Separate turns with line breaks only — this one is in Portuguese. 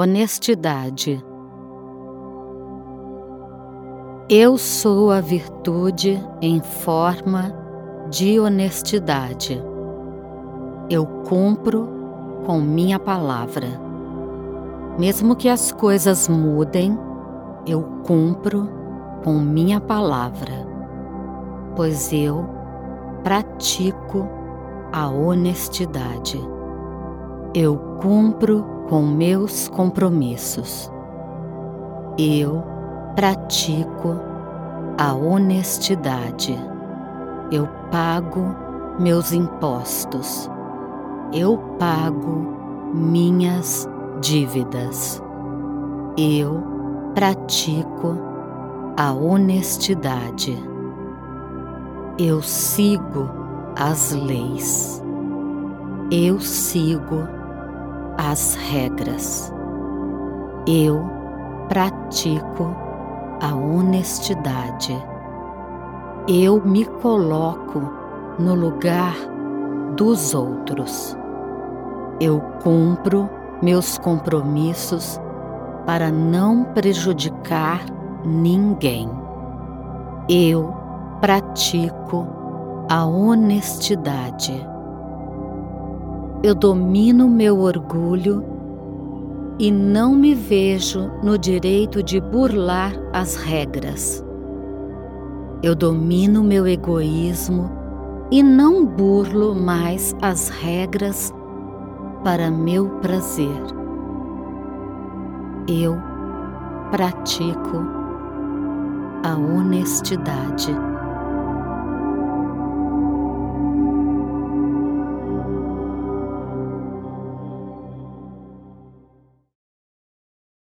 honestidade. Eu sou a virtude em forma de honestidade. Eu cumpro com minha palavra. Mesmo que as coisas mudem, eu cumpro com minha palavra, pois eu pratico a honestidade. Eu cumpro com meus compromissos. Eu pratico a honestidade. Eu pago meus impostos. Eu pago minhas dívidas. Eu pratico a honestidade. Eu sigo as leis. Eu sigo as regras. Eu pratico a honestidade. Eu me coloco no lugar dos outros. Eu cumpro meus compromissos para não prejudicar ninguém. Eu pratico a honestidade. Eu domino meu orgulho e não me vejo no direito de burlar as regras. Eu domino meu egoísmo e não burlo mais as regras para meu prazer. Eu pratico a honestidade.